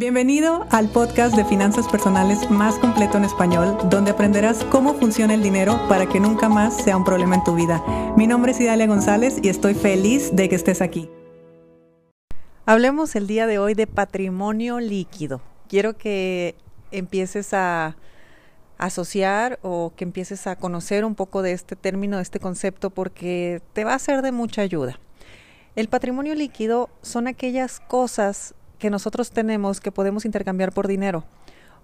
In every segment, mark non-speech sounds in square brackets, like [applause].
Bienvenido al podcast de finanzas personales más completo en español, donde aprenderás cómo funciona el dinero para que nunca más sea un problema en tu vida. Mi nombre es Idalia González y estoy feliz de que estés aquí. Hablemos el día de hoy de patrimonio líquido. Quiero que empieces a asociar o que empieces a conocer un poco de este término, de este concepto, porque te va a ser de mucha ayuda. El patrimonio líquido son aquellas cosas que nosotros tenemos que podemos intercambiar por dinero.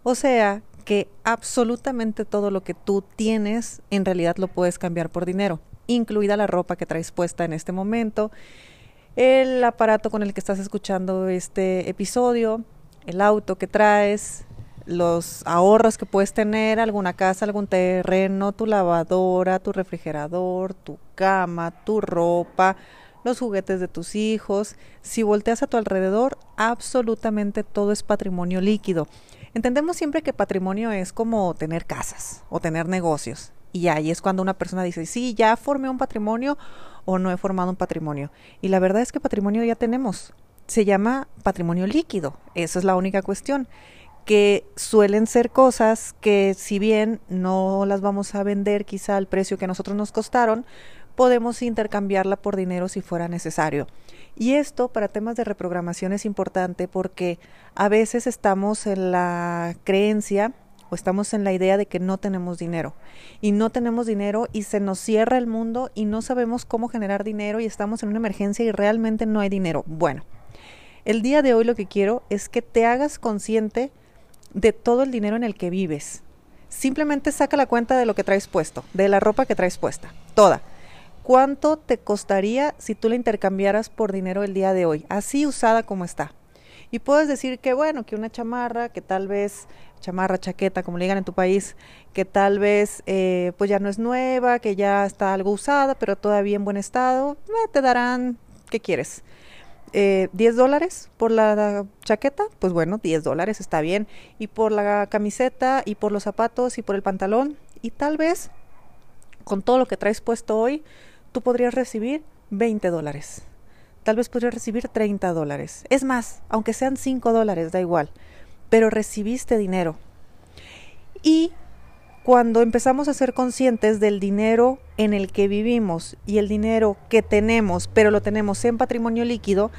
O sea, que absolutamente todo lo que tú tienes en realidad lo puedes cambiar por dinero, incluida la ropa que traes puesta en este momento, el aparato con el que estás escuchando este episodio, el auto que traes, los ahorros que puedes tener, alguna casa, algún terreno, tu lavadora, tu refrigerador, tu cama, tu ropa, los juguetes de tus hijos. Si volteas a tu alrededor, absolutamente todo es patrimonio líquido. Entendemos siempre que patrimonio es como tener casas o tener negocios. Y ahí es cuando una persona dice, sí, ya formé un patrimonio o no he formado un patrimonio. Y la verdad es que patrimonio ya tenemos. Se llama patrimonio líquido. Esa es la única cuestión que suelen ser cosas que si bien no las vamos a vender quizá al precio que nosotros nos costaron, podemos intercambiarla por dinero si fuera necesario. Y esto para temas de reprogramación es importante porque a veces estamos en la creencia o estamos en la idea de que no tenemos dinero y no tenemos dinero y se nos cierra el mundo y no sabemos cómo generar dinero y estamos en una emergencia y realmente no hay dinero. Bueno, el día de hoy lo que quiero es que te hagas consciente de todo el dinero en el que vives. Simplemente saca la cuenta de lo que traes puesto, de la ropa que traes puesta, toda ¿Cuánto te costaría si tú la intercambiaras por dinero el día de hoy, así usada como está? Y puedes decir que bueno, que una chamarra, que tal vez chamarra, chaqueta, como le digan en tu país, que tal vez eh, pues ya no es nueva, que ya está algo usada, pero todavía en buen estado, eh, te darán, ¿qué quieres? Eh, 10 dólares por la chaqueta, pues bueno, 10 dólares está bien. Y por la camiseta, y por los zapatos, y por el pantalón, y tal vez con todo lo que traes puesto hoy, tú podrías recibir 20 dólares. Tal vez podrías recibir 30 dólares. Es más, aunque sean 5 dólares, da igual. Pero recibiste dinero. Y cuando empezamos a ser conscientes del dinero en el que vivimos y el dinero que tenemos, pero lo tenemos en patrimonio líquido,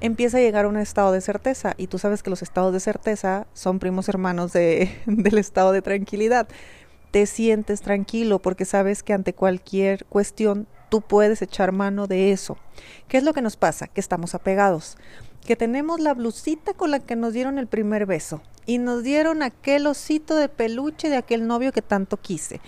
empieza a llegar a un estado de certeza. Y tú sabes que los estados de certeza son primos hermanos de, [laughs] del estado de tranquilidad. Te sientes tranquilo porque sabes que ante cualquier cuestión tú puedes echar mano de eso. ¿Qué es lo que nos pasa? Que estamos apegados, que tenemos la blusita con la que nos dieron el primer beso y nos dieron aquel osito de peluche de aquel novio que tanto quise.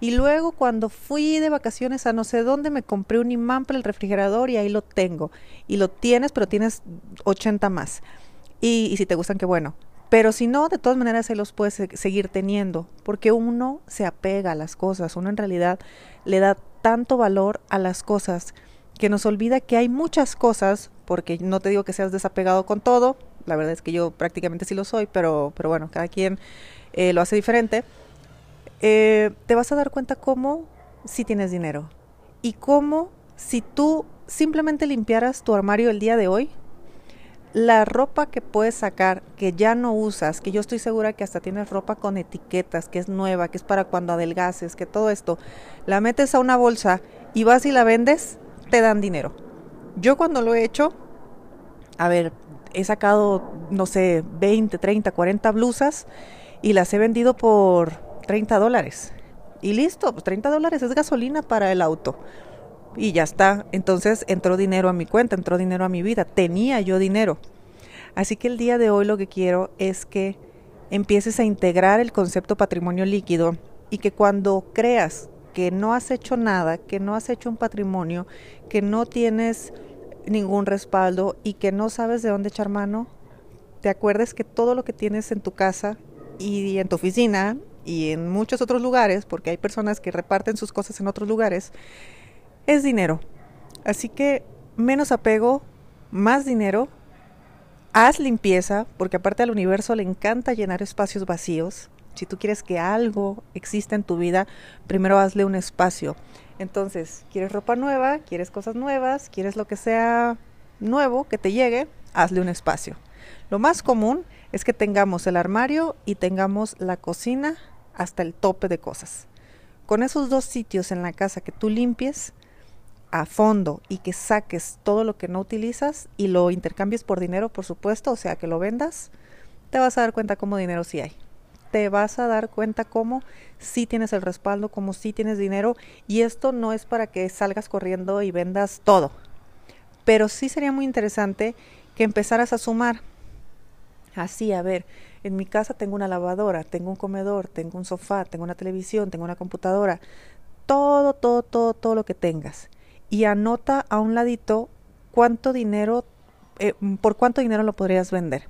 Y luego cuando fui de vacaciones a no sé dónde me compré un imán para el refrigerador y ahí lo tengo. Y lo tienes, pero tienes 80 más. Y, si te gustan, qué bueno. Pero si no, de todas maneras se los puedes seguir teniendo, porque uno se apega a las cosas, uno en realidad le da tanto valor a las cosas que nos olvida que hay muchas cosas, porque no te digo que seas desapegado con todo, la verdad es que yo prácticamente sí lo soy, pero, pero bueno, cada quien eh, lo hace diferente, eh, te vas a dar cuenta cómo si tienes dinero y cómo si tú simplemente limpiaras tu armario el día de hoy, la ropa que puedes sacar, que ya no usas, que yo estoy segura que hasta tienes ropa con etiquetas, que es nueva, que es para cuando adelgaces, que todo esto, la metes a una bolsa y vas y la vendes, te dan dinero. Yo cuando lo he hecho, a ver, he sacado, no sé, 20, 30, 40 blusas y las he vendido por 30 dólares. Y listo, 30 pues dólares es gasolina para el auto y ya está. Entonces entró dinero a mi cuenta, entró dinero a mi vida, tenía yo dinero. Así que el día de hoy lo que quiero es que empieces a integrar el concepto patrimonio líquido y que cuando creas que no has hecho nada, que no has hecho un patrimonio, que no tienes ningún respaldo y que no sabes de dónde echar mano, te acuerdes que todo lo que tienes en tu casa y en tu oficina y en muchos otros lugares, porque hay personas que reparten sus cosas en otros lugares, es dinero. Así que menos apego, más dinero, haz limpieza, porque aparte al universo le encanta llenar espacios vacíos. Si tú quieres que algo exista en tu vida, primero hazle un espacio. Entonces, ¿quieres ropa nueva? ¿Quieres cosas nuevas? ¿Quieres lo que sea nuevo que te llegue? Hazle un espacio. Lo más común es que tengamos el armario y tengamos la cocina hasta el tope de cosas. Con esos dos sitios en la casa que tú limpies a fondo y que saques todo lo que no utilizas y lo intercambies por dinero, por supuesto, o sea, que lo vendas, te vas a dar cuenta cómo dinero sí hay. Te vas a dar cuenta cómo sí tienes el respaldo, cómo sí tienes dinero y esto no es para que salgas corriendo y vendas todo. Pero sí sería muy interesante que empezaras a sumar. Así, a ver, en mi casa tengo una lavadora, tengo un comedor, tengo un sofá, tengo una televisión, tengo una computadora, todo, todo, todo, todo lo que tengas. Y anota a un ladito cuánto dinero, eh, por cuánto dinero lo podrías vender.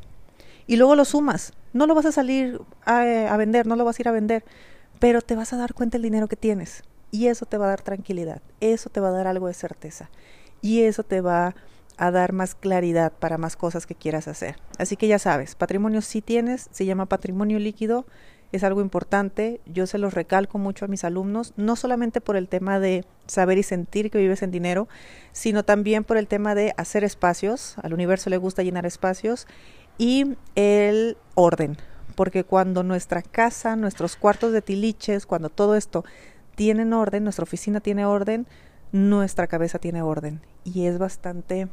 Y luego lo sumas. No lo vas a salir a, eh, a vender, no lo vas a ir a vender, pero te vas a dar cuenta el dinero que tienes. Y eso te va a dar tranquilidad, eso te va a dar algo de certeza. Y eso te va a dar más claridad para más cosas que quieras hacer. Así que ya sabes, patrimonio sí tienes, se llama patrimonio líquido, es algo importante, yo se los recalco mucho a mis alumnos, no solamente por el tema de saber y sentir que vives en dinero, sino también por el tema de hacer espacios, al universo le gusta llenar espacios, y el orden, porque cuando nuestra casa, nuestros cuartos de tiliches, cuando todo esto tienen orden, nuestra oficina tiene orden, nuestra cabeza tiene orden y es bastante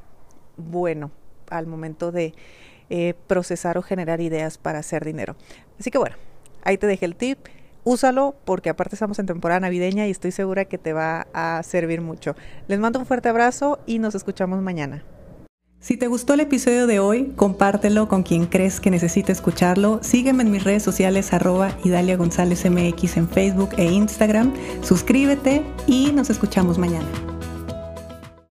bueno al momento de eh, procesar o generar ideas para hacer dinero. Así que bueno, ahí te dejé el tip. Úsalo porque aparte estamos en temporada navideña y estoy segura que te va a servir mucho. Les mando un fuerte abrazo y nos escuchamos mañana. Si te gustó el episodio de hoy, compártelo con quien crees que necesite escucharlo. Sígueme en mis redes sociales arroba Idalia González MX en Facebook e Instagram. Suscríbete y nos escuchamos mañana.